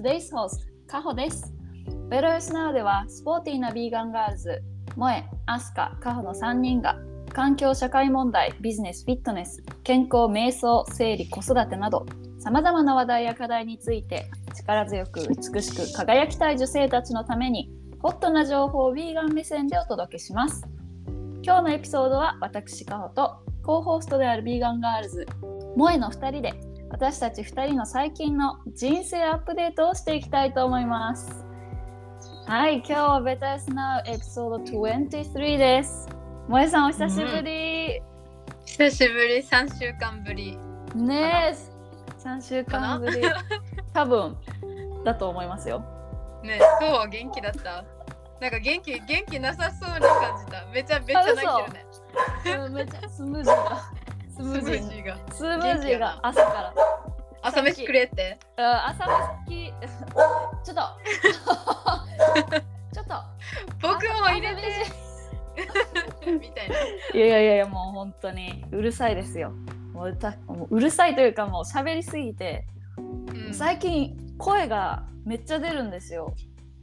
today's host, カホです。ベロヨスナウでは、スポーティーなビーガンガールズ、モエ、アスカ、カホの3人が、環境社会問題、ビジネス、フィットネス、健康、瞑想、生理、子育てなど、さまざまな話題や課題について、力強く美しく輝きたい女性たちのために、ホットな情報をビーガン目線でお届けします。今日のエピソードは、私、カホと、 co-host であるビーガンガールズ、モエの2人で、私たち2人の最近の人生アップデートをしていきたいと思います。はい、今日はベタスナウエピソード23です。萌えさんお久しぶり。久しぶり3週間ぶりねえ、3週間ぶり。多分だと思いますよ。ね今日は元気だった？なんか元気元気なさそうに感じためちゃめちゃ泣いてるねうんめっちゃスムージーが。ススムージーが。スムージーが。朝から。朝飯くれって？あ朝飯ちょっと。ちょっと。僕も入れて。みたいな。いやいやいやもう本当に。うるさいですよ。もう歌もううるさいというかもう喋りすぎて、うん。最近声がめっちゃ出るんですよ。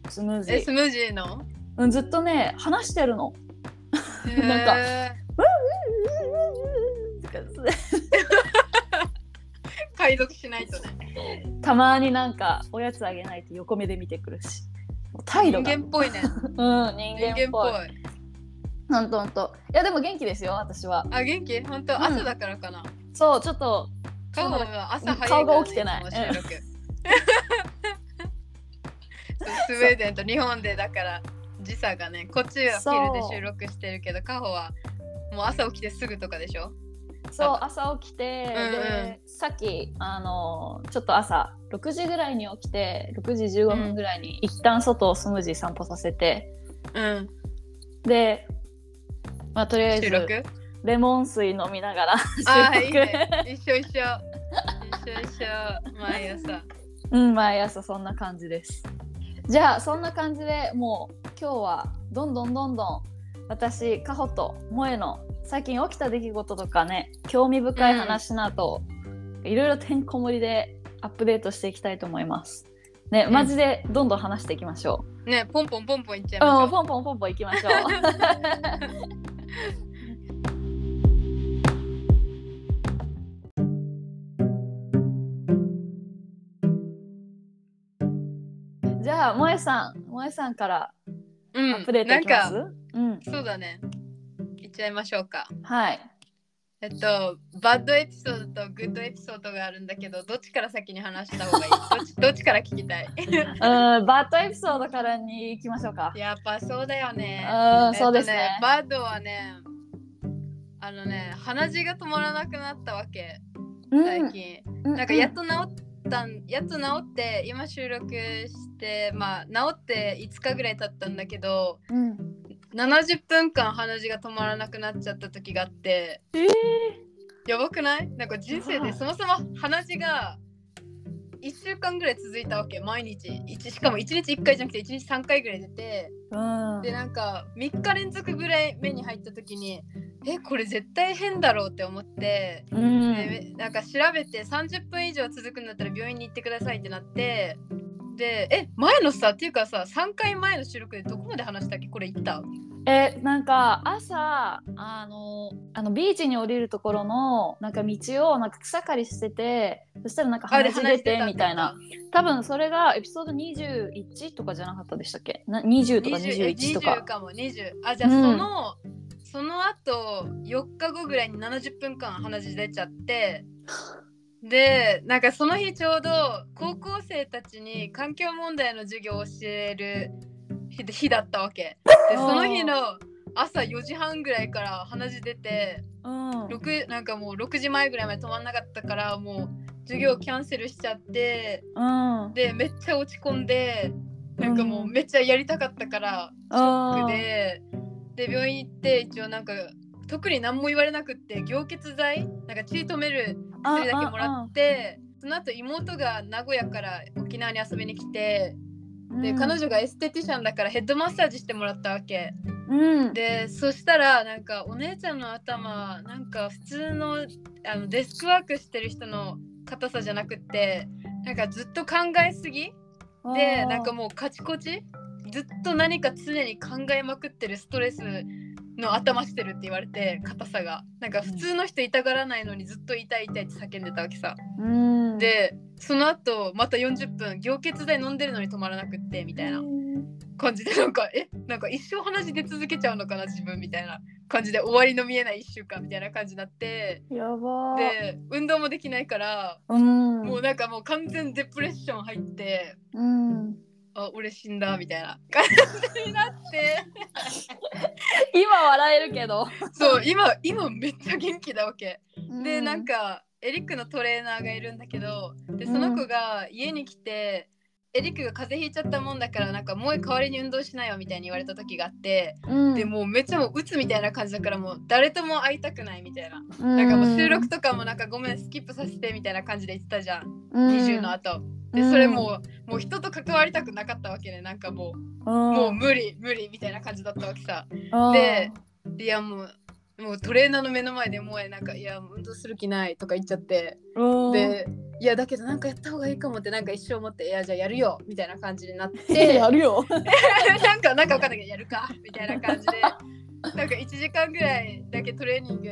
スムージー。えス。ムージーの？うんずっとね話してるの。なんかへとかー 解読しないとね。たまになんかおやつあげないと横目で見てくるし。態度人が。間っぽいね。うん人間っぽい。ほんとほんと。いやでも元気ですよ私は。あ元気？本当ん。朝だからかな。そうちょっと顔は朝早いね、顔が起きてない。スウェーデンと日本でだから時差がねこっちは昼で収録してるけどカホはもう朝起きてすぐとかでしょ？そう朝起きて、でさっきあのちょっと朝6時ぐらいに起きて6時15分ぐらいに一旦外をスムージー散歩させて、うん。で、まあ、とりあえずレモン水飲みながらああ 収録。いいね。一緒一緒。一緒一緒。毎朝。うん毎朝そんな感じです。じゃあそんな感じでもう今日はどんどんどんどん私カホと萌えの最近起きた出来事とかね興味深い話など、いろいろてんこ盛りでアップデートしていきたいと思います。ね、うん。マジでどんどん話していきましょねポンポンポンポンいっちゃう、うん、いましょポンポンポンポンいきましょう。じゃあ萌えさん萌えさんからう、うん、アップデートいきます、なんかうん。そうだねいっちゃいましょうか。はい。えっと、バッドエピソードとグッドエピソードがあるんだけど、どっちから先に話した方がいい？どっちどっちから聞きたい？うんバッドエピソードからに行きましょうか。やっぱそうだよね。うんそうですね。えっとバッドはね、あのね、鼻血が止まらなくなったわけ、最近。うんなんかやっと治ったん、やっと治って、今収録して、まあ、治って5日ぐらい経ったんだけど、うん70分間鼻血が止まらなくなっちゃった時があって、えー。やばくない？なんか人生でそもそも鼻血が1週間ぐらい続いたわけ。毎日。一しかも1日1回じゃなくて1日3回ぐらい出て。うん。でなんか3日連続ぐらい目に入った時にえこれ絶対変だろうって思って、うん。でなんか調べて30分以上続くんだったら病院に行ってくださいってなってでえ前のさっていうかさ3回前の収録でどこまで話したっけ？これ言った？えなんか朝あのあのビーチに降りるところのなんか道をなんか草刈りしててそしたらなんか鼻血出てみたいな。多分それがエピソード21とかじゃなかったでしたっけ？な20とか20 21と20かかも20あじゃあうん。その、その後4日後ぐらいに70分間鼻血出ちゃってでなんかその日ちょうど高校生たちに環境問題の授業を教える日日だったわけ。でその日の朝4時半ぐらいから鼻血出てうん。6なんかもう6時前ぐらいまで止まんなかったからもう授業キャンセルしちゃってうん。でめっちゃ落ち込んでなんかもううん。めっちゃやりたかったから、ショックで。で病院行って一応なんか特に何も言われなくって凝結剤なんか血止める薬だけもらってその後妹が名古屋から沖縄に遊びに来てで、彼女がエステティシャンだからヘッドマッサージしてもらったわけ。うん。でそしたらなんかお姉ちゃんの頭なんか普通のあのデスクワークしてる人の硬さじゃなくってなんかずっと考えすぎ？でなんかもうカチコチ？ずっと何か常に考えまくってるストレスの頭してるって言われて硬さが。なんか普通の人痛がらないのにずっと痛い痛いって叫んでたわけさ、うん、でその後また40分凝結剤飲んでるのに止まらなくってみたいな。感じでなんかえ？なんか一生鼻血出続けちゃうのかな自分みたいな。感じで終わりの見えない1週間みたいな感じになって。やば。ーで運動もできないからうん。もうなんかもう完全デプレッション入って。うん、あ俺死んだみたいな。感じになって。今笑えるけど。そう今今めっちゃ元気だわけ。でうなんかエリックのトレーナーがいるんだけどでその子が家に来て、エリックが風邪ひいちゃったもんだからなんかもう代わりに運動しなよみたいに言われた時があって、うん。でもうめっちゃもう鬱みたいな感じだからもう誰とも会いたくないみたいな、ななんかもう収録とかもなんかごめんスキップさせてみたいな感じで言ってたじゃん、20の後でそれもう,、もう人と関わりたくなかったわけね。なんかもう、うん、もう無理無理みたいな感じだったわけさ。うんでいやもうもうトレーナーの目の前でもうなんかいや運動する気ないとか言っちゃって。うん、でいやだけどなんかやった方がいいかもってなんか一生思っていやじゃあやるよみたいな感じになって。やるよ。なんかなんかわかんないけどやるかみたいな感じで。なんか1時間ぐらいだけトレーニング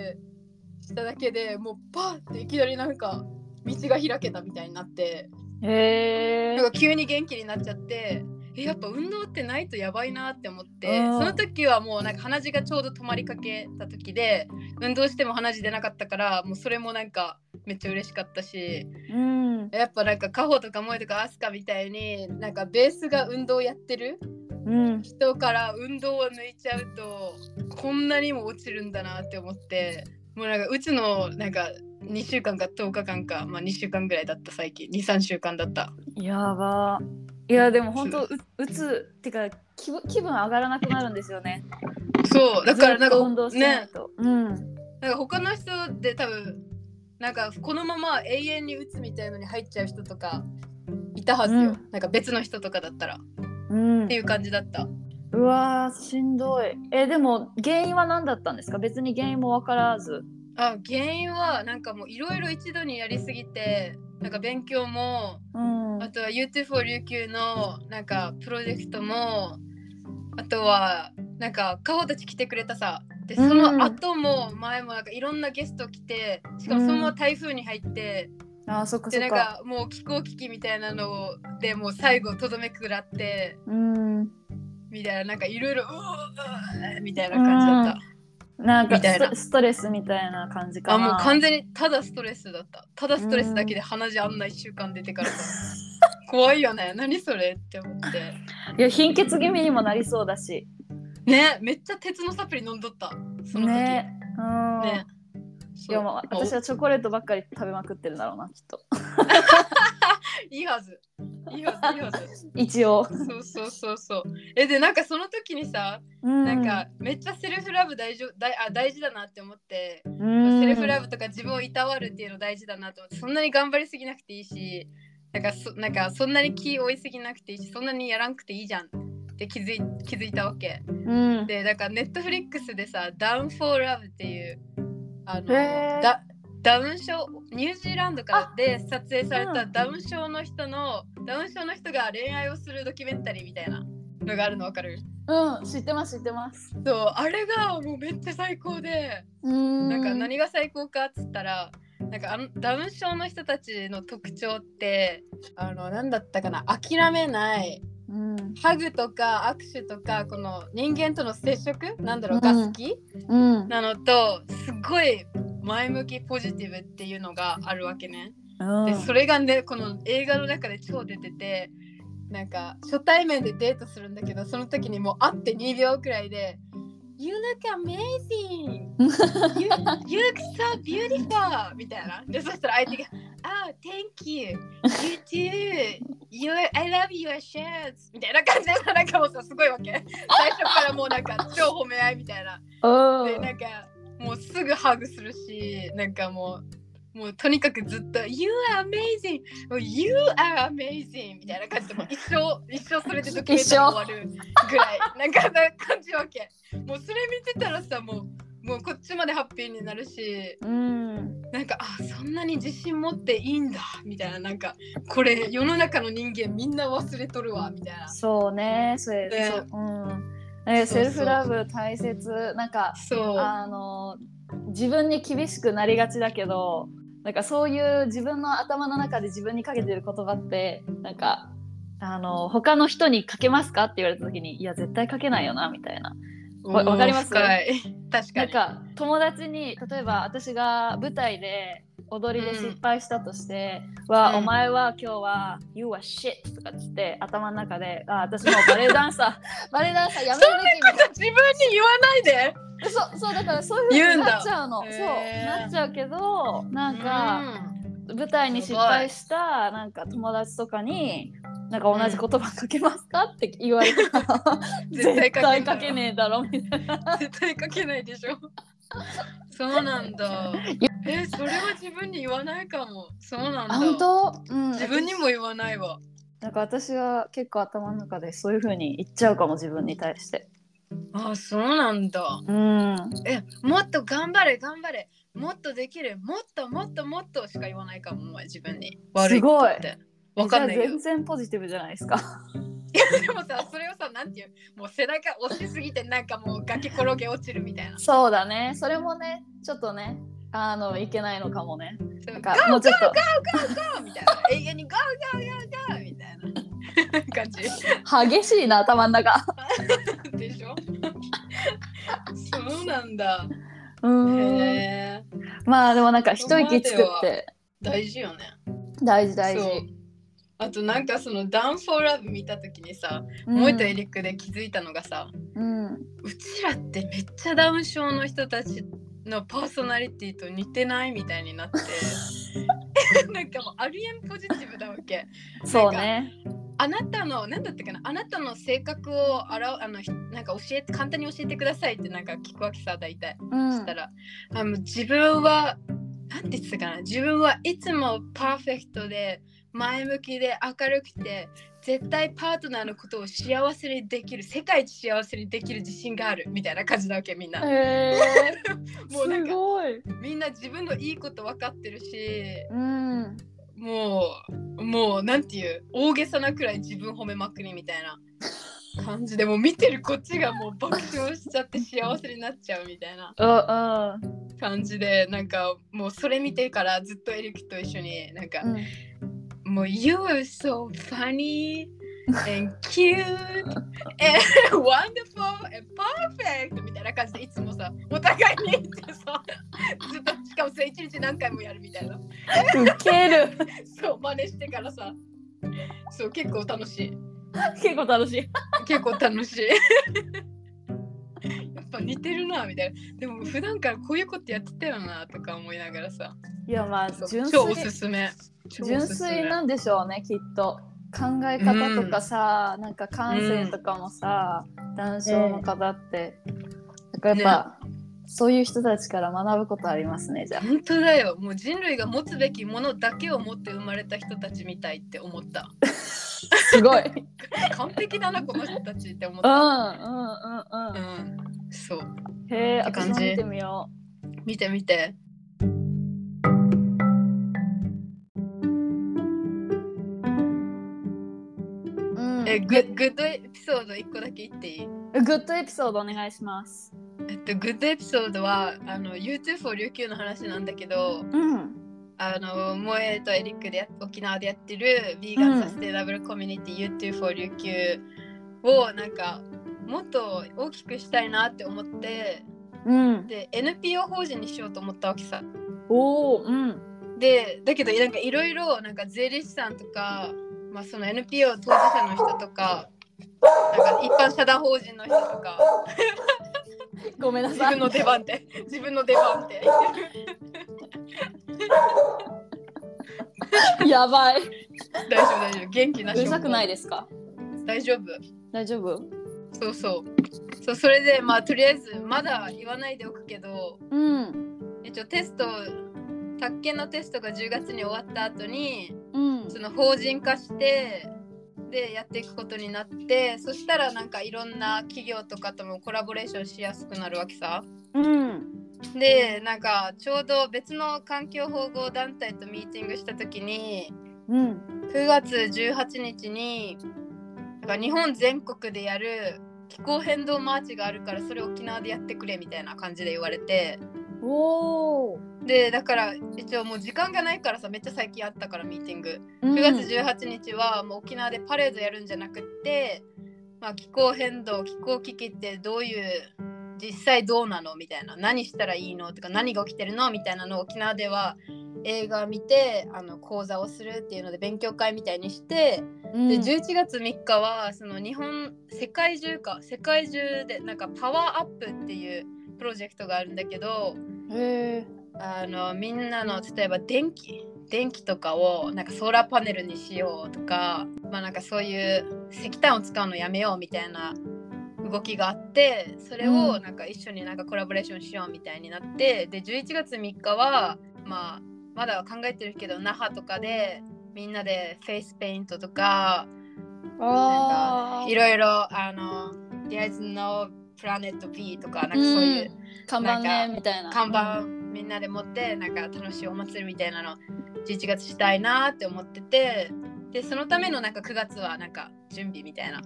しただけでもうパーっていきなりなんか道が開けたみたいになってへえ急に元気になっちゃってえやっぱ運動ってないとやばいなって思ってうん。その時はもうなんか鼻血がちょうど止まりかけた時で運動しても鼻血出なかったからもうそれもなんかめっちゃ嬉しかったしうん。やっぱなんかカホとかモエとかアスカみたいになんかベースが運動やってるうん。人から運動を抜いちゃうとこんなにも落ちるんだなって思ってもうなんかうちのなんか2週間か10日間か、まあ、2週間ぐらいだった最近。23週間だった。やば。いやでも本当ううつってか気分気分上がらなくなるんですよね。そうだからなんかしてないね。と、うん。なんか他の人で多分なんかこのまま永遠に打つみたいのに入っちゃう人とかいたはずよ、うん。なんか別の人とかだったら。っうん。ていう感じだった。うわーしんどい。えでも原因は何だったんですか？別に原因も分からずあ原因はなんかもういろいろ一度にやりすぎてなんか勉強もうん。あとは YouTube for 琉球のなんかプロジェクトもあとはなんかカホたち来てくれたさ。でその後も前もなんかいろんなゲスト来てしかもそのまま台風に入って、あーそっかそでなんっかかもう気候危機みたいなのでもう最後とどめくらってうん。みたいななんかいろいろうーみたいな感じだった、なんかみたいな。ストレスみたいな感じかな。あもう完全にただストレスだった。ただストレスだけで鼻血あんな1週間出てからさ。怖いよね。何それって思って。いや貧血気味にもなりそうだし。ねめっちゃ鉄のサプリ飲んどった。その時。ね。うん。ね。いやもう。私はチョコレートばっかり食べまくってるんだろうなきっと いいはず。いいはずいいはず。一応、そうそうそうそう。えでなんかその時にさ、うん、なんかめっちゃセルフラブ大丈大あ大事だなって思って、うん。セルフラブとか自分をいたわるっていうの大事だなと思ってそんなに頑張りすぎなくていいしなんかそなんかそんなに気負いすぎなくていいしそんなにやらんくていいじゃんって気づい気づいたわけ。うん。でなんかネットフリックスでさ「 Down for Love」っていうあのへーダダウン症ニュージーランドからで撮影されたうんダウン症の人の、ダウン症の人が恋愛をするドキュメンタリーみたいなのがあるのわかる？うん知ってます知ってます。そうあれがもうめっちゃ最高で、うん。なんか何が最高かっつったらなんかあのダウン症の人たちの特徴ってあの何だったかな？諦めないうん。ハグとか握手とかこの人間との接触？なんだろう、うんが好き？うん。なのとすごい前向きポジティブっていうのがあるわけね。うん。でそれがねこの映画の中で超出ててなんか初対面でデートするんだけどその時にもう会って2秒くらいで「You look amazing! You, you look so beautiful!」みたいな。でそしたら相手が「Oh, thank you! You too! You, I love your shirts!」みたいな感じでなんかもうさすごいわけ。最初からもうなんか超褒め合いみたいな。うんでなんかもうすぐハグするしなんかもうもうとにかくずっと「You are amazing! You are amazing!」みたいな感じでもう一生一生それでドキュメン終わるぐらい なんかな感じわけ。もうそれ見てたらさもうもうこっちまでハッピーになるしうん。なんかあそんなに自信持っていいんだみたいななんかこれ世の中の人間みんな忘れとるわみたいな。そうねそれ、ね。そううん。えセルフラブ大切。なんかそう。あの自分に厳しくなりがちだけどなんかそういう自分の頭の中で自分にかけてる言葉ってなんかあの他の人にかけますかって言われた時にいや絶対かけないよなみたいな。わわかります？おー深い。確かに。なんか友達に例えば私が舞台で踊りで失敗したとして「は、うん。お前は今日は You are shit」とかっつって頭の中で「あ私もうバレエダンサー バレエダンサーやめるべき」みたいな自分に言わないで。そうそうだからそういうふうになっちゃうの。そうなっちゃうけどなんか、舞台に失敗したなんか友達とかになんか同じ言葉かけますかって言われたら 絶対かけねえだろみたいな。絶対かけないでしょ。そうなんだ えそれは自分に言わないかも。そうなんだ。あ本当、うん、自分にも言わないわ。なんか私は結構頭の中でそういう風に言っちゃうかも自分に対して。あそうなんだ。うん。えもっと頑張れ頑張れ。もっとできる。もっともっともっとしか言わないかもお前自分に。悪いことって。わかんない全然ポジティブじゃないですか。いやでもさそれをさなんていう？もう背中押しすぎてなんかもう崖転げ落ちるみたいな。そうだね。それもねちょっとねあのいけないのかもね。そう。なんかもうちょっと。 go みたいな永遠に go go go go みたいな。感じ。激しいな頭の中。でしょ？そうなんだ。うん。まあでもなんか一息つくって。大事よね。大事大事。あとなんかそのダウンフォーラブ見た時にさ、うん。萌えとエリックで気づいたのがさうん。うちらってめっちゃダウン症の人たちのパーソナリティと似てないみたいになって。なんかもうありえんポジティブだわけ。そうね。あなたの何だったかなあなたの性格をあらあのひなんか教えて簡単に教えてくださいってなんか聞くわけさ大体。うん。したら、あの自分はなんて言ってたかな。自分はいつもパーフェクトで前向きで明るくて絶対パートナーのことを幸せにできる世界一幸せにできる自信があるみたいな感じだわけみんな、へえす もうなんかごい。みんな自分のいいこと分かってるしうん。もうもうなんていう大げさなくらい自分褒めまくりみたいな感じでもう見てるこっちがもう爆笑しちゃって幸せになっちゃうみたいな感じでなんかもうそれ見てからずっとエリックと一緒になんか、うんもう You are so funny and cute and wonderful and perfect みたいな感じでいつもさお互いに言ってさずっとしかもそれ一日何回もやるみたいな。ウケる。そう真似してからさ。そう結構楽しい。結構楽しい。結構楽しいぱ似てるなみたいな。でも普段からこういうことやってたよなとか思いながらさ。いやまあ純超お粋すすめ。超お純すすめ粋なんでしょうねきっと。考え方とかさ、なんか感性とかもさ、男性の方って、なんかやっぱ、そういう人たちから学ぶことありますねじゃあ。本当だよ。もう人類が持つべきものだけを持って生まれた人たちみたいって思った。すごい。うん完璧だなこの人たちって思っうたんうんうんうん。そうへえって感じ。見てみよ見て見て。う、うん、えググッドエピソード1個だけ言っていい？グッドエピソードお願いします。えっとグッドエピソードはあの YouTube for 琉球の話なんだけどうん。あの萌えとエリックでや沖縄でやってるビーガンサステイナブルコミュニティ YouTube for 琉球をなんかもっと大きくしたいなって思ってうん。で NPO 法人にしようと思ったわけさ。おおうん。でだけどなんかいろいろなんか税理士さんとか、まあ、その NPO 当事者の人とかなんか一般社団法人の人とかごめんなさい。自分の出番って自分の出番って やばい。大丈夫大丈夫。元気なうるさくないでですか？大丈夫。大丈夫？そうそう。そうそれでまあとりあえずまだ言わないでおくけどうん。一応テスト宅建のテストが10月に終わった後にうん。その法人化してでやっていくことになってそしたらなんかいろんな企業とかともコラボレーションしやすくなるわけさ。うん。でなんかちょうど別の環境保護団体とミーティングした時にうん。9月18日になんか日本全国でやる気候変動マーチがあるからそれ沖縄でやってくれみたいな感じで言われて。おおでだから一応もう時間がないからさめっちゃ最近あったからミーティング。9 9月18日はもう沖縄でパレードやるんじゃなくって、まあ、気候変動気候危機ってどういう実際どうなのみたいな。何したらいいのとか何が起きてるのみたいなのを沖縄では映画見てあの講座をするっていうので勉強会みたいにして、で11月3日はその日本世界中か世界中でなんかパワーアップっていうプロジェクトがあるんだけどあのみんなの例えば電気電気とかをなんかソーラーパネルにしようとかまあなんかそういう石炭を使うのやめようみたいな動きがあってそれをうん。なんか一緒になんかコラボレーションしようみたいになってで11月3日はまあまだ考えてるけど那覇とかでみんなでフェイスペイントとかあーいろいろあの「There's no planet B」とかなんかそういう、看板なんかねみたいな。看板みんなで持ってなんか楽しいお祭りみたいなの11月したいなって思っててでそのためのなんか9月はなんか準備みたいな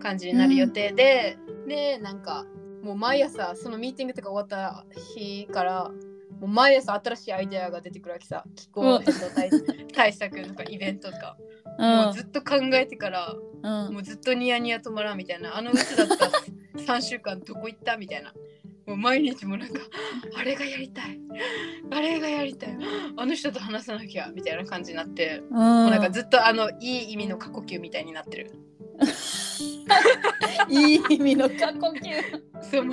感じになる予定で、でなんかもう毎朝そのミーティングとか終わった日からもう毎朝新しいアイデアが出てくるわけさ。気候変動対対策とかイベントとか、もうずっと考えてからうん。うんもうずっとニヤニヤ止まらんみたいな。あの鬱だった3週間どこ行ったみたいな。もう毎日もなんかあれがやりたい。あれがやりたい。あの人と話さなきゃみたいな感じになって、うん。もうなんかずっとあのいい意味の過呼吸みたいになってる。いい意味の過呼吸。そう。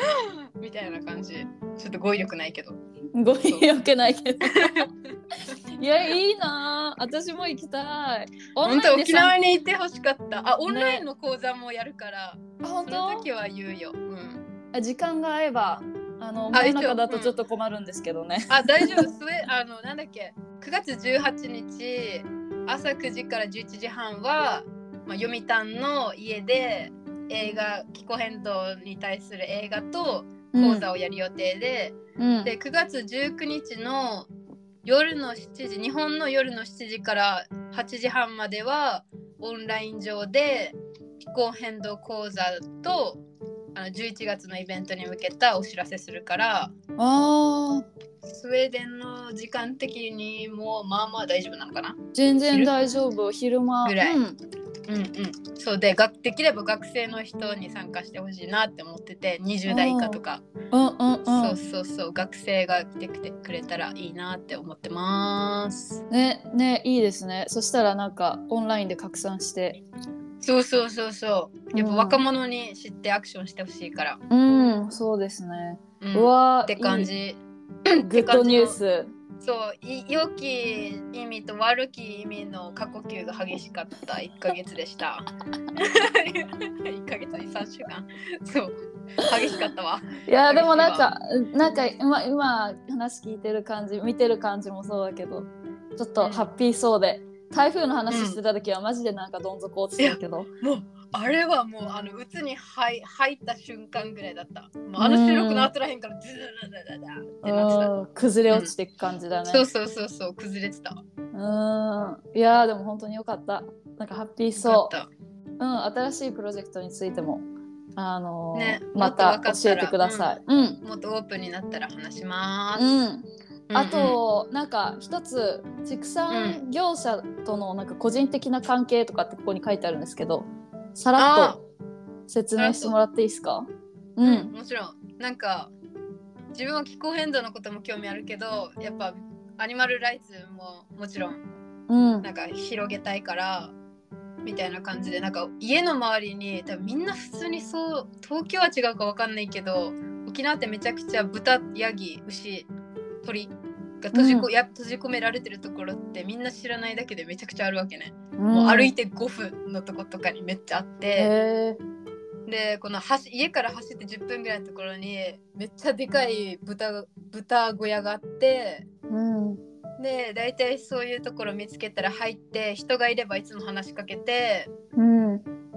みたいな感じちょっと語彙力ないけど。ごよけないけど。いやいいなあ私も行きたい。本当沖縄にいてほしかった。あオンラインの講座もやるから、あ本その当時は言うよ、うん、あ時間が合えばあのあ真夜中だとちょっと困るんですけどね、あ大丈夫。それあのなんだっけ。9月18日朝9時から11時半は、まあ、読谷の家で映画気候変動に対する映画と講座をやる予定で、うん。で9月19日の夜の7時日本の夜の7時から8時半まではオンライン上で気候変動講座とあの11月のイベントに向けたお知らせするからあー。スウェーデンの時間的にもまあまあ大丈夫なのかな？全然大丈夫。昼間。ぐらい。うん、うんうん。そうでができれば学生の人に参加してほしいなって思ってて20代以下とか、うんうんうん。そうそうそう学生が来てくれたらいいなって思ってます。ねねいいですね。そしたらなんかオンラインで拡散して。そうそうそうそう。やっぱうん。若者に知ってアクションしてほしいから、うんそうですね、うん。うわーって感じグッドニュースそうい良き意味と悪き意味の過呼吸が激しかった1ヶ月でした。1ヶ月に3週間。そう激しかったわ。いやでもなんかなんか今今話聞いてる感じ見てる感じもそうだけどちょっとハッピーそうで、台風の話してた時はマジでなんかどん底落ちてたけど、もうあれはもうあの鬱に入入った瞬間ぐらいだった。もうあの収録の後らへんからズーダダダダってなってた。うん。崩れ落ちていく感じだね、そうそうそうそう崩れてた。うん。いやーでも本当によかった。なんかハッピーそう。うん新しいプロジェクトについてもあのーねまた教えてください。うん。たもっとオープンになったら話します、うん。うんあと、なんか一つ畜産業者とのなんか個人的な関係とかってここに書いてあるんですけどさらっと説明してもらっていいですか？ううん。んもちろん。なんか自分は気候変動のことも興味あるけどやっぱアニマルライツももちろんうん。なんか広げたいからみたいな感じでなんか家の周りに多分みんな普通にそう東京は違うかわかんないけど沖縄ってめちゃくちゃ豚ヤギ牛鳥が閉じこ、うん。や閉じ込められてるところってみんな知らないだけでめちゃくちゃあるわけね、ももう歩いて5分のとことかにめっちゃあって、へでこの走家から走って10分ぐらいのところにめっちゃでかい豚豚小屋があって。ーうん。で大体そういうところ見つけたら入って人がいればいつも話しかけて。うん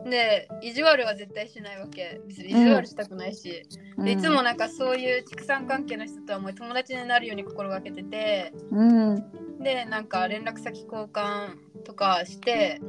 で意地悪は絶対しないわけ。別に意地悪したくないし、でいつもなんかそういう畜産関係の人とはもう友達になるように心がけててうん。でなんか連絡先交換とかして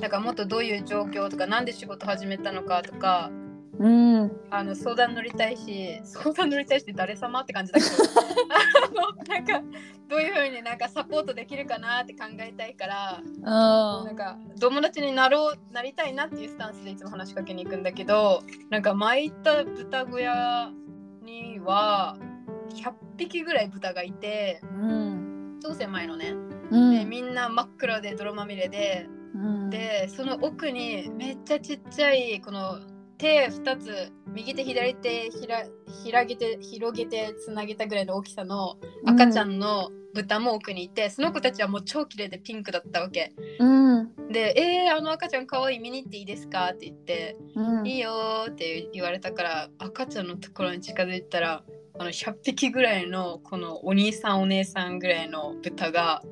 なんかもっとどういう状況とかなんで仕事始めたのかとかうん。あの相談乗りたいし相談乗りたいしって誰様って感じだけど。あのなんかどういうふうになんかサポートできるかなって考えたいからなんか友達になろうなりたいなっていうスタンスでいつも話しかけに行くんだけどなんか前行った豚小屋には100匹ぐらい豚がいてうん。超狭いのね。うん。でみんな真っ黒で泥まみれでうん。でその奥にめっちゃちっちゃいこの手2つ右手左手ひら広げて広げてつなげたぐらいの大きさの赤ちゃんの豚も奥にいて、その子たちはもう超綺麗でピンクだったわけ。うん。で「えー、あの赤ちゃんかわいい見に行っていいですか?」って言って「うん。いいよ」って言われたから赤ちゃんのところに近づいたらあの100匹ぐらいのこのお兄さんお姉さんぐらいの豚が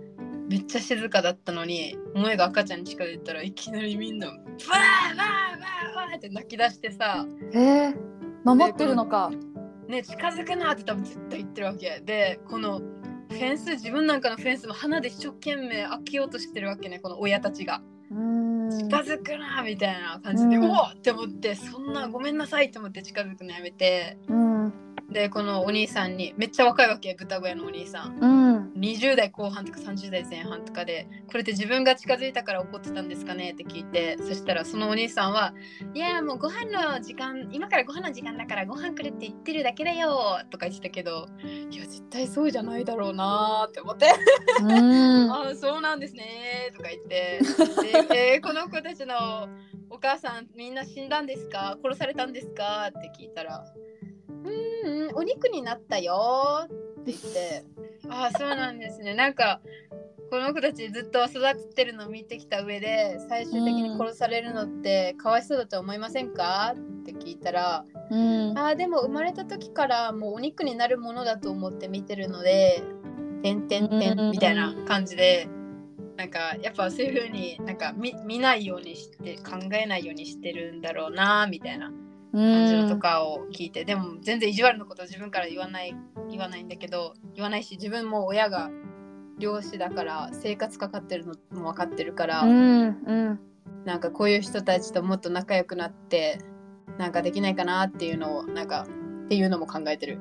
めっちゃ静かだったのに萌えが赤ちゃんに近づいたらいきなりみんな「わーわーわーわー」って泣き出してさ。えー、守ってるのか「ね近づくな」って多分絶対言ってるわけ。でこのフェンス自分なんかのフェンスも鼻で一生懸命開けようとしてるわけねこの親たちが。うん。近づくなみたいな感じで、うん。おおって思ってそんなごめんなさいって思って近づくのやめて。うん。でこのお兄さんにめっちゃ若いわけ豚小屋のお兄さん。うん20代後半とか30代前半とかでこれって自分が近づいたから怒ってたんですかねって聞いてそしたらそのお兄さんはいやもうご飯の時間今からご飯の時間だからご飯くれって言ってるだけだよとか言ってたけどいや絶対そうじゃないだろうなーって思って。うん。ああそうなんですねとか言って。で、えーこの子たちのお母さんみんな死んだんですか？殺されたんですか？って聞いたらうーんお肉になったよって言ってああそうなんですね。なんかこの子たちずっと育ってるのを見てきた上で最終的に殺されるのってかわいそうだと思いませんか？って聞いたらうん。あーでも生まれた時からもうお肉になるものだと思って見てるので「てんてんてん」みたいな感じでなんかやっぱそういう風になんか見見ないようにして考えないようにしてるんだろうなみたいな感じのとかを聞いて、でも全然意地悪なことは自分から言わない言わないんだけど言わないし自分も親が漁師だから生活かかってるのも分かってるから、うんうん。なんかこういう人たちともっと仲良くなってなんかできないかなっていうのをなんかっていうのも考えてる。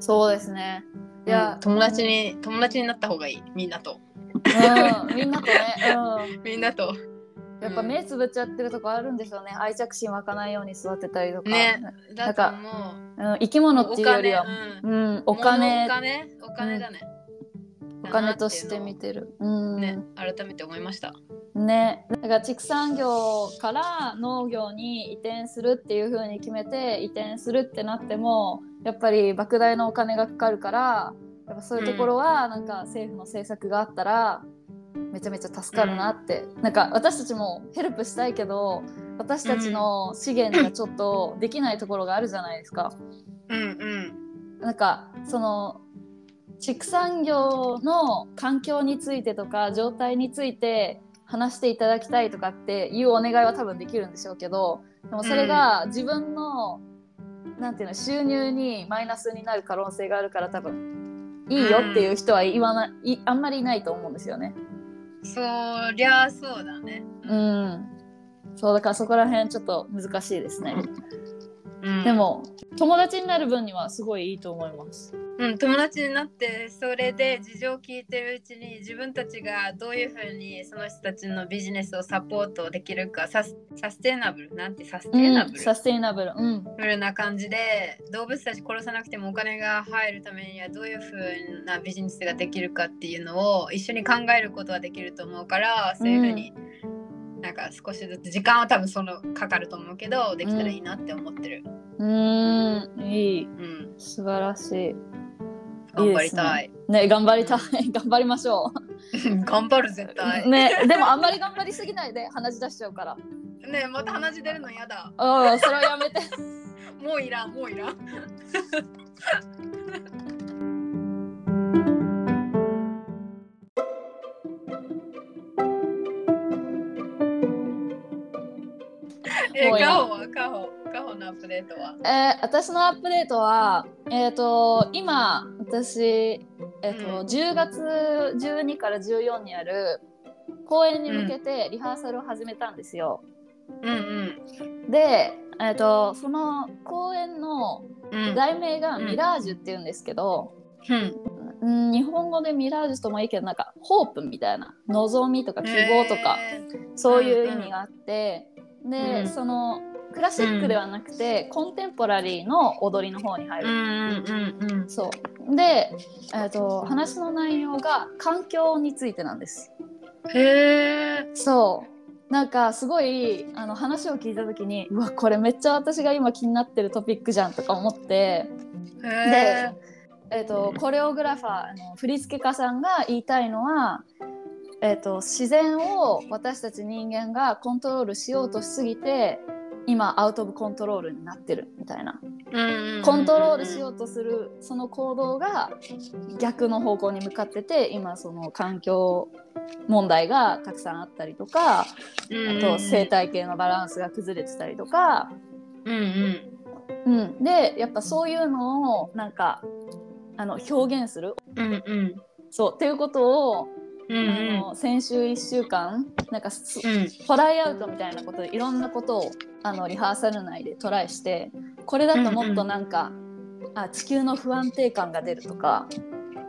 そうですね。いいやや、友達に友達になった方がいい。みんなと。うん、みんなとね、みんなと。うん、やっぱ目つぶっちゃってるとこあるんでしょうね。愛着心湧かないように育てたりとか、ね。だとか思う。ん、生き物うっていうよりは。うん。うん、お金。お金？お金だね、お金として見てる。うん。ね改めて思いました。ね、だから畜産業から農業に移転するっていう風に決めて移転するってなってもやっぱり莫大なお金がかかるからやっぱそういうところはなんか政府の政策があったらめちゃめちゃ助かるなって、なんか私たちもヘルプしたいけど私たちの資源がちょっとできないところがあるじゃないですか。うんうん。なんかその畜産業の環境についてとか状態について話していただきたいとかっていうお願いは多分できるんでしょうけどでもそれが自分の、なんていうの収入にマイナスになる可能性があるから多分いいよっていう人は言わない、いあんまりいないと思うんですよね。そりゃそうだね。うん。そうだからそこら辺ちょっと難しいですね。うんでも友達になる分にはすごいいいと思います。うん、友達になってそれで事情を聞いてるうちに自分たちがどういうふうにその人たちのビジネスをサポートできるかサスサステナブルなんてサステナブル、サステイナブル。うん。フルな感じで動物たち殺さなくてもお金が入るためにはどういうふうなビジネスができるかっていうのを一緒に考えることはできると思うからそういうふうに、なんか少しずつ時間は多分そのかかると思うけどできたらいいなって思ってる。うーん、いい。うん、素晴らしい。頑張りたい。ね、頑張りたい。頑張りましょ 頑張る絶う。対。ね、でもあんまり頑張りすぎないで鼻血出しちゃうから。ねまた鼻血出るの嫌だ。うん、それはやめて。もういらん、もういらん。い。な。カホはカホカホのアップデートは？えー私のアップデートは、えっ、と、今、私、えっ、と、うん。10月12から14にある公演に向けてリハーサルを始めたんですよ。うんで、えっ、と、その公演のうん。うん題名がうん。ミラージュっていうんですけど、うん。うん、日本語でミラージュともいいけど、なんか、ホープみたいな、望みとか希望とか、そういう意味があって、で、うん。その、クラシックではなくて、コンテンポラリーの踊りの方に入る。うんうんうんそう。で、えー、と話の内容が環境についてなんです。へえそう。なんかすごいあの話を聞いた時にうわこれめっちゃ私が今気になってるトピックじゃんとか思って、へええー、とコレオグラファーあの振付家さんが言いたいのは、えー、と自然を私たち人間がコントロールしようとしすぎて今アウト・オブ・コントロールになってるみたいな。コントロールしようとするその行動が逆の方向に向かってて今その環境問題がたくさんあったりとかあと生態系のバランスが崩れてたりとか、うんうん。うん、でやっぱそういうのをなんかあの表現する。うんうん。そうっていうことを、うんあの先週1週間なんかすうん。トライアウトみたいなことでいろんなことをあのリハーサル内でトライしてこれだともっとなんか、あ地球の不安定感が出るとか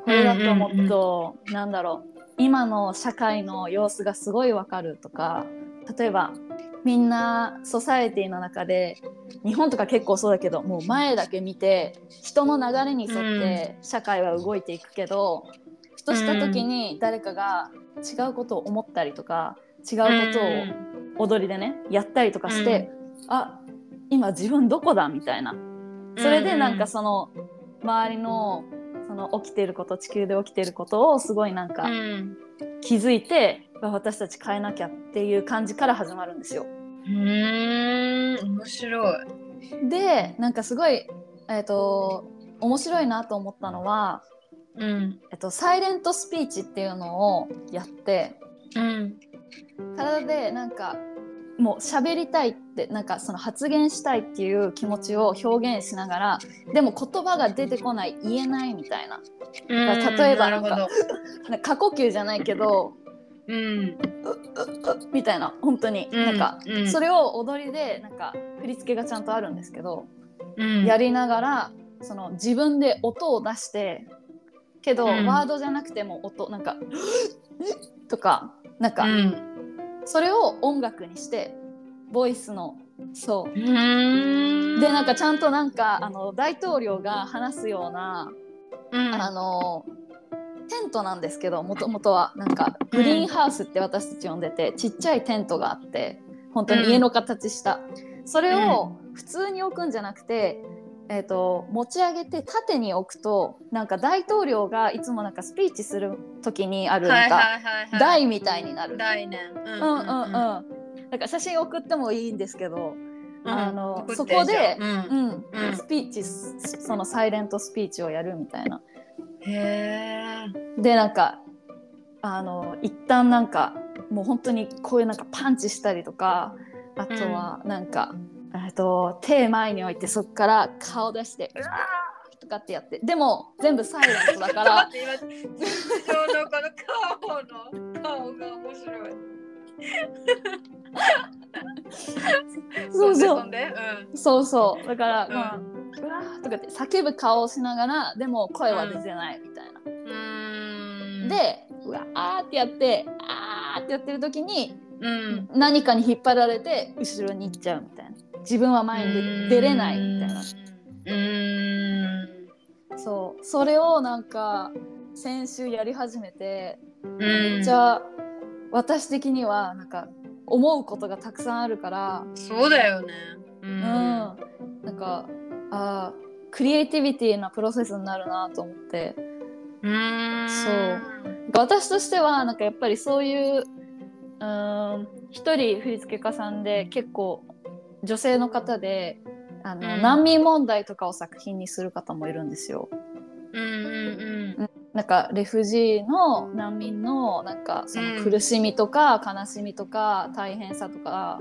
これだともっと、なんだろう今の社会の様子がすごいわかるとか例えばみんなソサエティの中で日本とか結構そうだけどもう前だけ見て人の流れに沿って社会は動いていくけど、ふとした時に誰かが違うことを思ったりとか違うことを踊りでねやったりとかして、あ今自分どこだみたいな。それでなんかその周りのその起きていること地球で起きていることをすごいなんかうん。気づいて、あ私たち変えなきゃっていう感じから始まるんですよ。うん。面白い。でなんかすごいえっ、と面白いなと思ったのは、うん。えっと、サイレントスピーチっていうのをやってうん体でなんかもう喋りたいってなんかその発言したいっていう気持ちを表現しながらでも言葉が出てこない言えないみたいな。例えば なんか過呼吸じゃないけどうんみたいな本当に、うんなんか、うん。それを踊りでなんか振り付けがちゃんとあるんですけど、うん。やりながらその自分で音を出してけど、うん。ワードじゃなくても音なんか とかなんか、うん。それを音楽にしてボイスのそう。うん。でなんかちゃんとなんかあの大統領が話すような、うん。あのテントなんですけどもともとは。なんかグリーンハウスって私たち呼んでて、ちっちゃいテントがあって本当に家の形した、それを普通に置くんじゃなくて、えー、と持ち上げて縦に置くとなんか大統領がいつもなんかスピーチする時にあるなんか台みたいになる。大ねうんうんうん。うん。なんか写真送ってもいいんですけど、うん。あのそこでうん。うん。うん。スピーチそのサイレントスピーチをやるみたいな。へえでなんかあの一旦なんかもう本当にこういうなんかパンチしたりとかあとはなんか、えっと手前に置いてそこから顔出してうわーとかってやってでも全部サイレントだから待って今ちょうどこの顔の顔が面白い。そうそう。そんでそうそうだから、うん。まあうわーとかって叫ぶ顔をしながらでも声は出てないみたいな。うん。でうわーってやってあーってやってる時にうん。何かに引っ張られて後ろに行っちゃうみたいな自分は前に出出れないみたいな。うーん。そう。それをなんか先週やり始めてうん。めっちゃ私的にはなんか思うことがたくさんあるからそうだよね。ううん。んなんかあークリエイティビティなプロセスになるなと思って。うーん。そう。私としてはなんかやっぱりそういううーん一人振付家さんで結構女性の方であの、うん。難民問題とかを作品にする方もいるんですよ。うんうんなんかレフジーの難民のなんかそのうん。苦しみとか悲しみとか大変さとか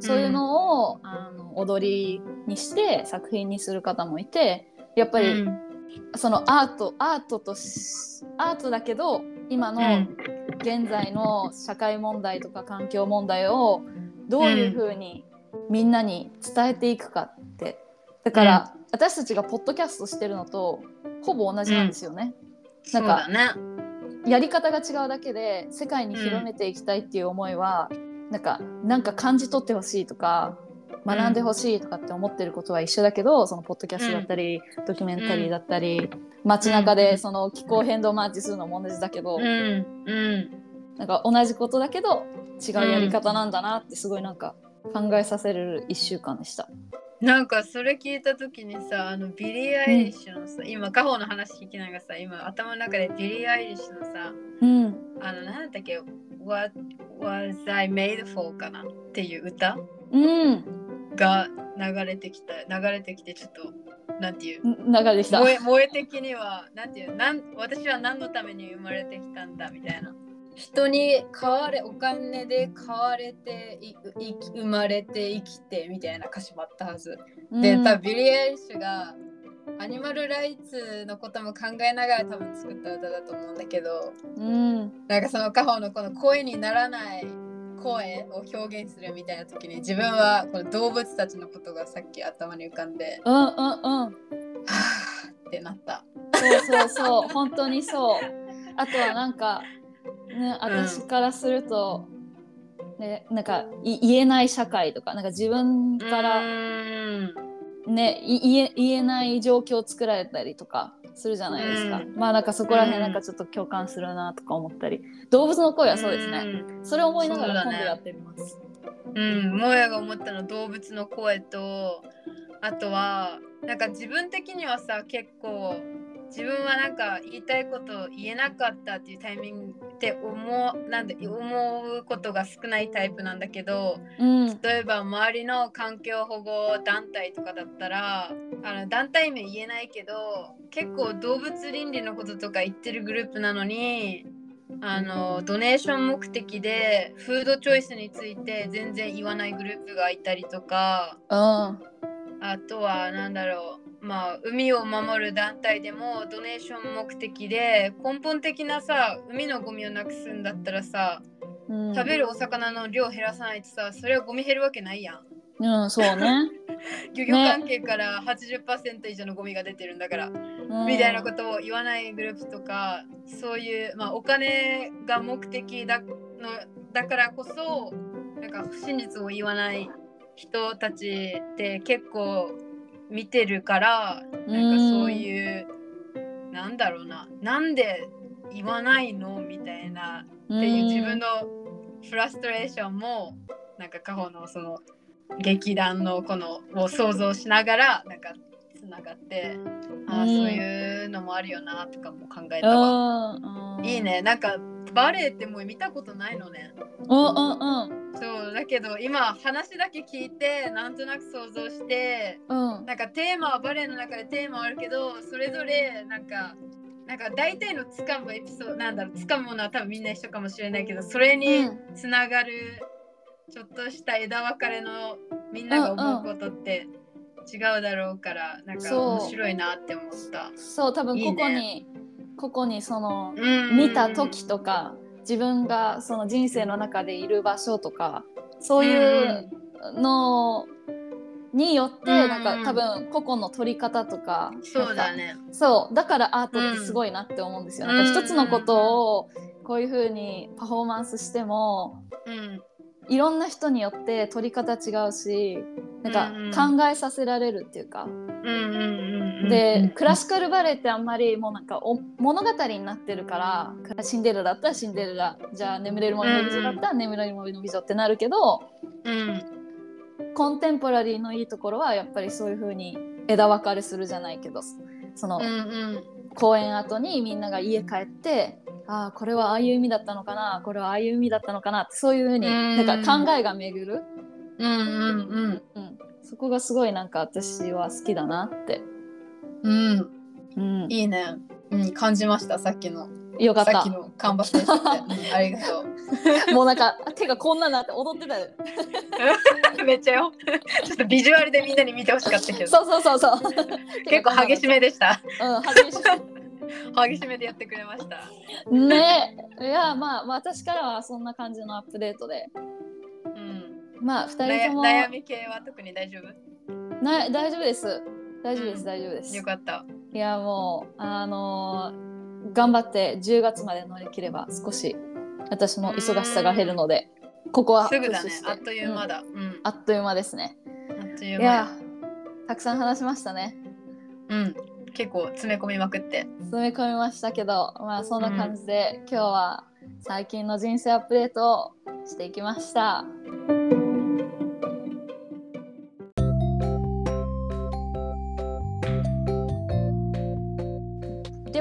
そういうのを、あの踊りにして作品にする方もいてやっぱり、うん。そのアートアートとしアートだけど今のうん。現在の社会問題とか環境問題をどういうふうにみんなに伝えていくかって。だから、私たちがポッドキャストしてるのとほぼ同じなんですよね。そうだね。やり方が違うだけで世界に広めていきたいっていう思いは、なんかなんか感じ取ってほしいとか学んでほしいとかって思ってることは一緒だけどそのポッドキャストだったり、ドキュメンタリーだったり、街中でその気候変動マーチするのも同じだけど、うん。うん。なんか同じことだけど違うやり方なんだなってすごいなんか考えさせる1週間でした。なんかそれ聞いた時にさあのビリー・アイリッシュのさ、今カホの話聞きながらさ今頭の中でビリー・アイリッシュのさうん、あのなんだっけ What was I made for かなっていう歌うん、が流れてきた流れてきてちょっとなんていう流れでした。モエ、モエ的にはなんていうなん私は何のために生まれてきたんだみたいな人に買われお金で買われていい生まれて生きてみたいな歌詞もあったはずでうん多分ビリー・アイリッシュがアニマルライツのことも考えながら多分作った歌だと思うんだけどうん、なんかそのカホのこの声にならない声を表現するみたいな時に自分はこの動物たちのことがさっき頭に浮かんでうん、うん、うん。はぁってなった。そうそうそう、本当にそう。あとはなんか、ね、私からすると、ね、なんかい言えない社会とか、なんか自分かうらね、い言え言えない状況を作られたりとかするじゃないですか。うん。まあなんかそこらうん辺なんかちょっと共感するなとか思ったり、動物の声はそうですね。ん。それを思いながら今度やってみます。うん、もやが思ったのは動物の声とあとはなんか自分的にはさ結構自分はなんか言いたいこと言えなかったっていうタイミングって思うなんで思うことが少ないタイプなんだけどうん、例えば周りの環境保護団体とかだったらあの団体名言えないけど結構動物倫理のこととか言ってるグループなのにあのドネーション目的でフードチョイスについて全然言わないグループがいたりとかうん、あとは何だろうまあ海を守る団体でもドネーション目的で根本的なさ海のゴミをなくすんだったらさうん、食べるお魚の量減らさないとさそれはゴミ減るわけないやん。うん、そうね。漁業関係から80%以上のゴミが出てるんだから、うんみたいなことを言わないグループとかそういう、まあ、お金が目的だのだからこそなんか真実を言わない人たちって結構見てるからなんかそういう、なんだろうななんで言わないのみたいなっていう自分のフラストレーションもなんか過去のその劇団のこのを想像しながらなんかつながってああ、うん。そういうのもあるよなとかも考えたわ。いいね。なんかバレエってもう見たことないのね。うん。うん。うん。そうだけど今話だけ聞いてなんとなく想像してうん。なんかテーマはバレエの中でテーマはあるけどそれぞれなんかなんか大体のつかむエピソードなんだろうつかむものは多分みんな一緒かもしれないけどそれにつながるちょっとした枝分かれのみんなが思うことって違うだろうからなんか面白いなって思った。そう多分ここにねここにそのうん。見た時とか自分がその人生の中でいる場所とかそういうのによってうんなんか多分個々の取り方とかそうだね。そうだからアートってすごいなって思うんですよ。うん。なんか一つのことをこういう風にパフォーマンスしてもうん。いろんな人によって取り方違うしなんか考えさせられるっていうか、でクラシカルバレエってあんまりもうなんかお物語になってるからシンデレラだったらシンデレラじゃあ眠れる森の美女だったら眠れる森の美女ってなるけどうん。コンテンポラリーのいいところはやっぱりそういう風に枝分かれするじゃないけどそのうんうん。公演後にみんなが家帰ってああこれはああいう意味だったのかなこれはああいう意味だったのかなってそういう風にうんなん。か考えが巡る、うんうんうん、そこがすごいなんか私は好きだなって、うんうん、いいね。うん感じましたさっきのよかったさっきのカンバセーションで、うんありがとう。もうなんか手がこんなになって踊ってたよ めっちゃよ。ちょっとビジュアルでみんなに見てほしかったけど。そうそうそうそう結構激しめでした。うん激し激しめでやってくれました。めねいやまあまあ私からはそんな感じのアップデートでうん。まあ2人悩とも。悩み系は特に大丈夫？な大丈夫です。大丈夫ですうん。大丈夫です。よかった。いやもうあのー頑張って10月まで乗り切れば少し私も忙しさが減るのでここはすぐだね。あっという間うん。だ。うん。あっという間ですね。あっといういや。たくさん話しましたね。うん。結構詰め込みまくって。詰め込みましたけどまあそんな感じで、今日は最近の人生アップデートをしていきました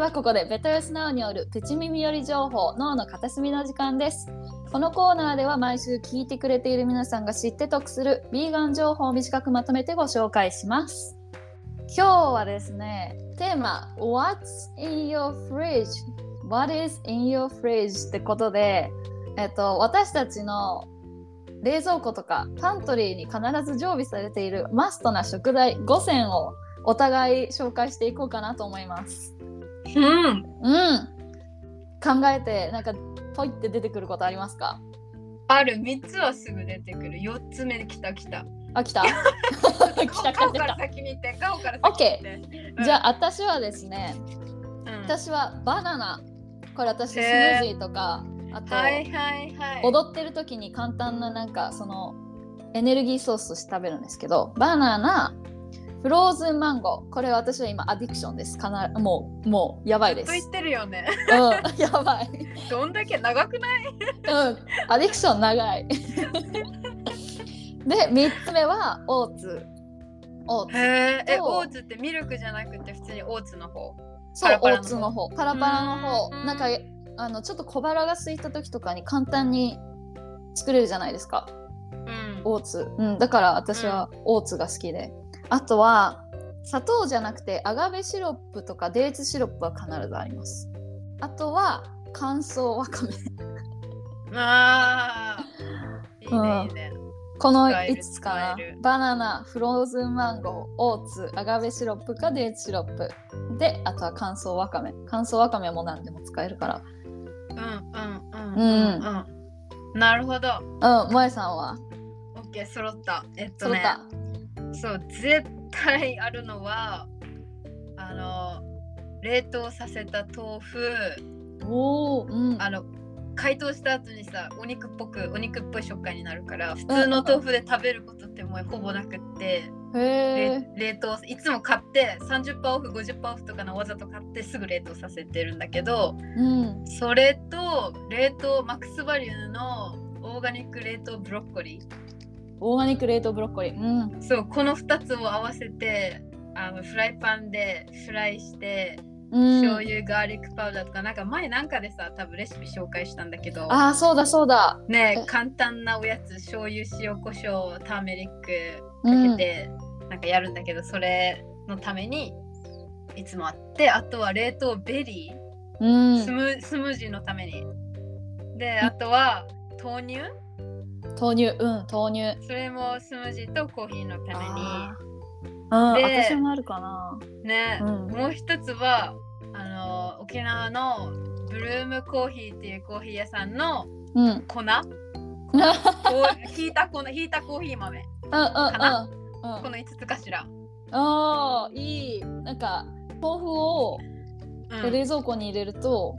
はここでベトヨスナウによるプチ耳寄り情報脳の片隅の時間ですこのコーナーでは毎週聞いてくれている皆さんが知って得するビーガン情報を短くまとめてご紹介します今日はですねテーマ What's in your fridge? What is in your fridge? ってことで、えっと、私たちの冷蔵庫とかパントリーに必ず常備されているマストな食材5選をお互い紹介していこうかなと思います。うん。うん。考えてなんかポイって出てくることありますか？ある3つはすぐ出てくる。4つ目来た来た。あ来た？来た来た顔から来た。先に行って、顔から先に行って。じゃあ私はですねうん、私はバナナこれ私スムへーージーとかあと、はいはいはい。踊ってる時に簡単ななんかそのエネルギーソースとして食べるんですけどバナナフローズンマンゴー。これ私は今アディクションです。かなもうもうやばいです。と言ってるよね。うん やばい。どんだけ長くない？うんアディクション長い。で3つ目はオーツ。オーツ。へえ、オーツってミルクじゃなくて普通にオーツの方？そうオーツの方。パラパラの方。うん。なんかあのちょっと小腹が空いた時とかに簡単に作れるじゃないですか。うん。オーツ、うん、だから私はオーツが好きで、あとは砂糖じゃなくてアガベシロップとかデーツシロップは必ずありますあとは乾燥わかめああ。いいね、いいね。この使える5つかなバナナフローズンマンゴーオーツアガベシロップかデーツシロップであとは乾燥わかめ乾燥わかめはもう何でも使えるからうんうんうんうんうん。なるほど。うん萌えさんは？オッケー、揃った。えっとねそろっ。た、そう、絶対あるのは、あの、冷凍させた豆腐、おおうん。あの、解凍した後にさ、お肉っぽく、お肉っぽい食感になるから、普通の豆腐で食べることってもうほぼなくって、冷凍、いつも買って30%オフ、50%オフとかのわざと買ってすぐ冷凍させてるんだけど、うん。それと冷凍マックスバリューのオーガニック冷凍ブロッコリー。オーガニック冷凍ブロッコリー。うん。そうこの2つを合わせてあのフライパンでフライして、うん。醤油ガーリックパウダーとかなんか前なんかでさ多分レシピ紹介したんだけどああそうだそうだ。えね簡単なおやつ醤油塩コショウターメリックうんかけて、なんかやるんだけどそれのためにいつもあってあとは冷凍ベリー、うん。スムスムージーのために。であとは豆乳豆乳うん豆乳。それもスムージーとコーヒーのために。あー。うんで私もあるかな。ね、うん。もう一つはあの沖縄のブルームコーヒーっていうコーヒー屋さんのうん。うん粉。こうひいた粉ひいたコーヒー豆。うんな？この5つかしら、あーいい。なんか豆腐をうん。冷蔵庫に入れると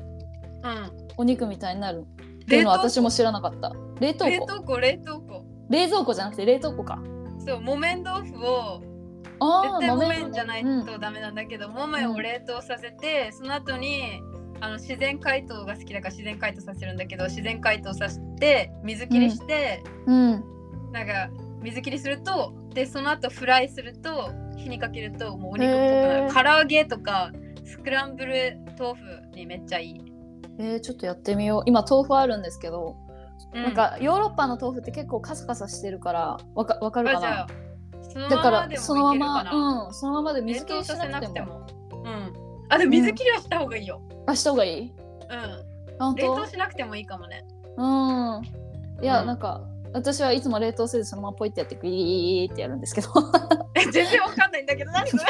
うん、お肉みたいになる。っていうのは私も知らなかった冷凍庫。冷凍庫冷凍庫。冷蔵庫じゃなくて冷凍庫か。そう木綿豆腐をあ絶対木綿じゃないうん。とダメなんだけど、木綿を冷凍させてその後にあの自然解凍が好きだから自然解凍させるんだけど自然解凍させて水切りして、うん。なんか水切りするとでその後フライすると火にかけるともうお肉っぽくなる。唐揚げとかスクランブル豆腐にめっちゃいい、えー、ちょっとやってみよう。今豆腐あるんですけど、うなんかヨーロッパの豆腐って結構カサカサしてるからわかわかるかな？だからそのままうんそのままで水冷切りしなくても。うん。あでも水切りはした方がいいよ、あした方がいい？うん。冷凍しなくてもいいかもね。うん。いや、うん。なんか私はいつも冷凍せずそのままポイってやってグイーってやるんですけど。え全然わかんないんだけど何それ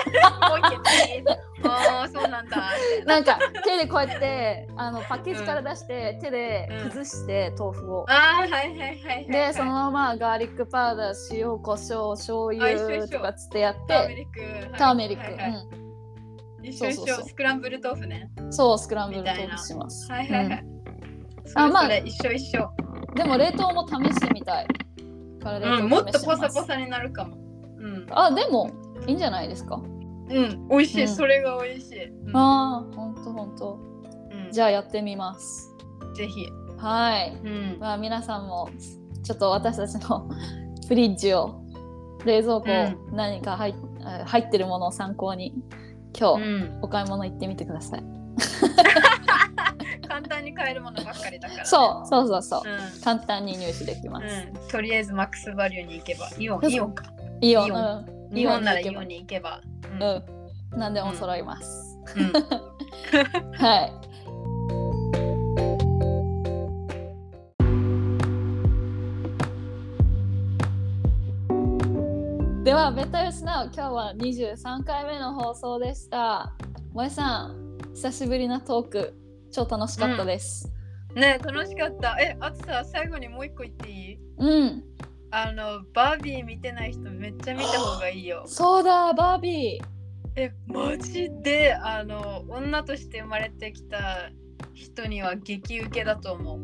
ああそうなんだ。ななんか手でこうやってあのパッケージから出して、手で崩して豆腐を。ああはいはいはいでそのままガーリックパウダー塩コショウ醤油一緒とかつってやっターメてリック。はいターメリック、そうそうそう。スクランブル豆腐ね。うん、そうスクランブル豆腐します、はいはいはい、あまあ一緒一緒、んでも冷凍も試してみたい。からもっとポサポサになるかも。うん、あでもいいんじゃないですか、うん、美味しい、うん。それが美味しい、うん。ああほんとほんと。うん。じゃあやってみます。ぜひ、はい。うん、まあ皆さんもちょっと私たちの フリッジを冷蔵庫う何か入,、あ入ってるものを参考に今日うん、お買い物行ってみてください、簡単に買えるものばっかりだから、ね、そうそうそうそう、う簡単に入手できます、ん、うん、とりあえずマックスバリューに行けばイオンイオンかイオン。うん。日本ならイイオンオンに行けば。うん。うん、何でも揃います、うん。はい。では、ベタヨスナウ、今日は23回目の放送でした。萌えさん、久しぶりなトーク、超楽しかったです。ね楽しかった。えあとさ最後にもう一個言っていい？うん、あのバービー見てない人めっちゃ見た方がいいよ。そうだ、バービー。えマジで？あの女として生まれてきた人には激ウケだと思う。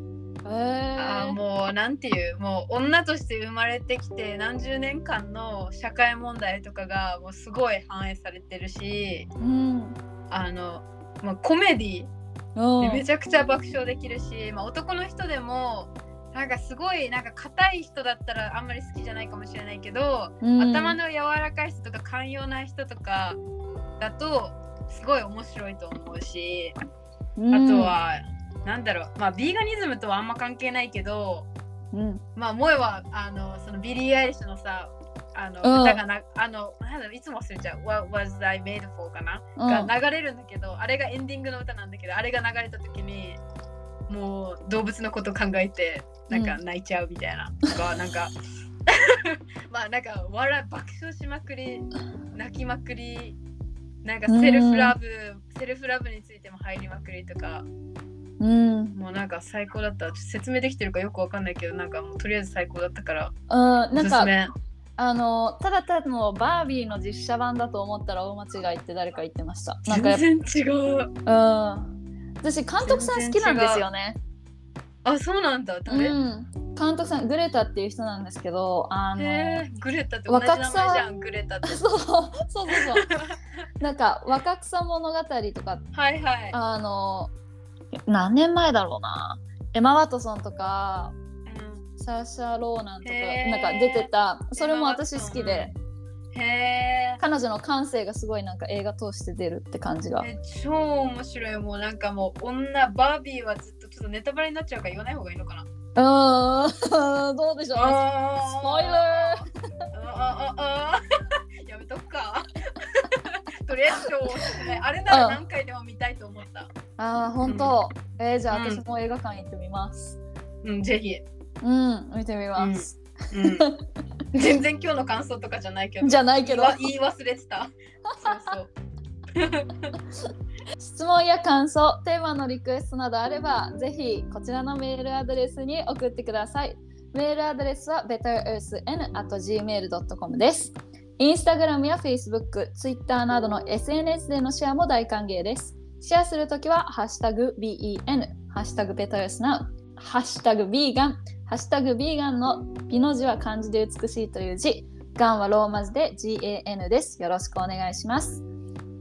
えー、あーもうなんていう？もう女として生まれてきて何十年間の社会問題とかがもうすごい反映されてるし。うん、あの、まあ、コメディめちゃくちゃ爆笑できるし、まあ、男の人でもなんかすごいなんか硬い人だったらあんまり好きじゃないかもしれないけど、うん。頭の柔らかい人とか寛容な人とかだとすごい面白いと思うし、あと、はなんだろうまあビーガニズムとはあんま関係ないけどうん、まあ萌えはあのそのビリー・アイリッシュのさあの、うん。歌がなあのなんだろういつも忘れちゃう What was I made for かな、うん。が流れるんだけどあれがエンディングの歌なんだけどあれが流れた時にもう動物のこと考えてなんか泣いちゃうみたいな、とかなんか まあなんか笑い爆笑しまくり泣きまくりなんかセルフラブ、セルフラブについても入りまくりとか。うん、もうなんか最高だった。説明できてるかよくわかんないけどなんかもうとりあえず最高だったから。うん、おなんかすすめ。あのただただのバービーの実写版だと思ったら大間違いって誰か言ってました。なんか全然違う。ぱうん、私監督さん好きなんですよね。あそうなんだ。う誰、ん、監督さんグレタっていう人なんですけど、あのグレタって同じ名前じゃんグレタって。そうそうそうそう。なんか若草物語とかはいはい。あの何年前だろうな。エマ・ワトソンとかうん。サーシャ・ローナンとかなんか出てた。それも私好きでへえ彼女の感性がすごいなんか映画通して出るって感じが。え超面白い。もうなんかもう女バービーはずっとちょっとネタバレになっちゃうから言わない方がいいのかな。うーん どうでしょう。スあポイラー。ああああやめとくか。とりあえずあれなら何回でも見たいと思った。あー本当、えーじゃあうん。私も映画館行ってみます。うんぜひ。うん見てみます、うん全然今日の感想とかじゃないけど。じゃないけど。言いわ言い忘れてた。そうそう。質問や感想テーマのリクエストなどあればぜひこちらのメールアドレスに送ってください。メールアドレスは betterearthn.gmail.com です。インスタグラムや Facebook、Twitter などの SNS でのシェアも大歓迎です。シェアするときはハッシュタグ BEN ハッシュタグベタヨスナウハッシュタグビーガンハッシュタグビーガンのピの字は漢字で美しいという字ガンはローマ字で GAN ですよろしくお願いします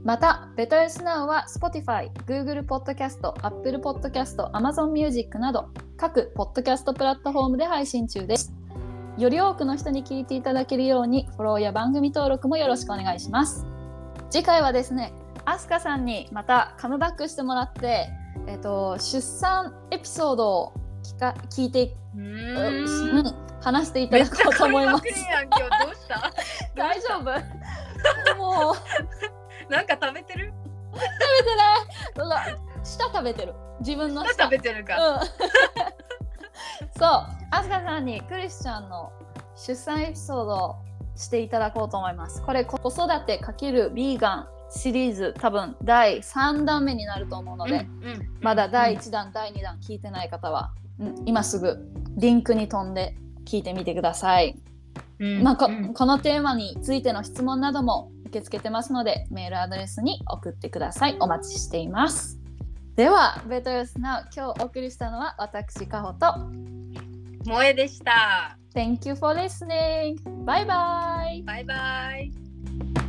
また、ベタヨスナウは Spotify、Google Podcast、Apple Podcast、Amazon Music など各ポッドキャストプラットフォームで配信中です。より多くの人に聞いていただけるようにフォローや番組登録もよろしくお願いします。次回はですね、アスカさんにまたカムバックしてもらって、えっと、出産エピソードを聞か聞いて、うん。ん、話していただこうと思います。今日どうした？大丈夫？もう。なんか食べてる？食べてない。舌食べてる。自分の舌。食べてるか、うん。そう、アスカさんにクリスチャンの出産エピソードをしていただこうと思います。これ、子育て×ビーガンシリーズ、多分第3弾目になると思うので、うんうんまだ第1弾、第2弾聞いてない方は、うん今すぐリンクに飛んで聞いてみてください。うんまあ、こうんこのテーマについての質問なども受け付けてますので、メールアドレスに送ってください。お待ちしています。では、ベトヨスナウ、今日お送りしたのは私、カホと、萌えでした。Thank you for listening. Bye bye. バイバイ。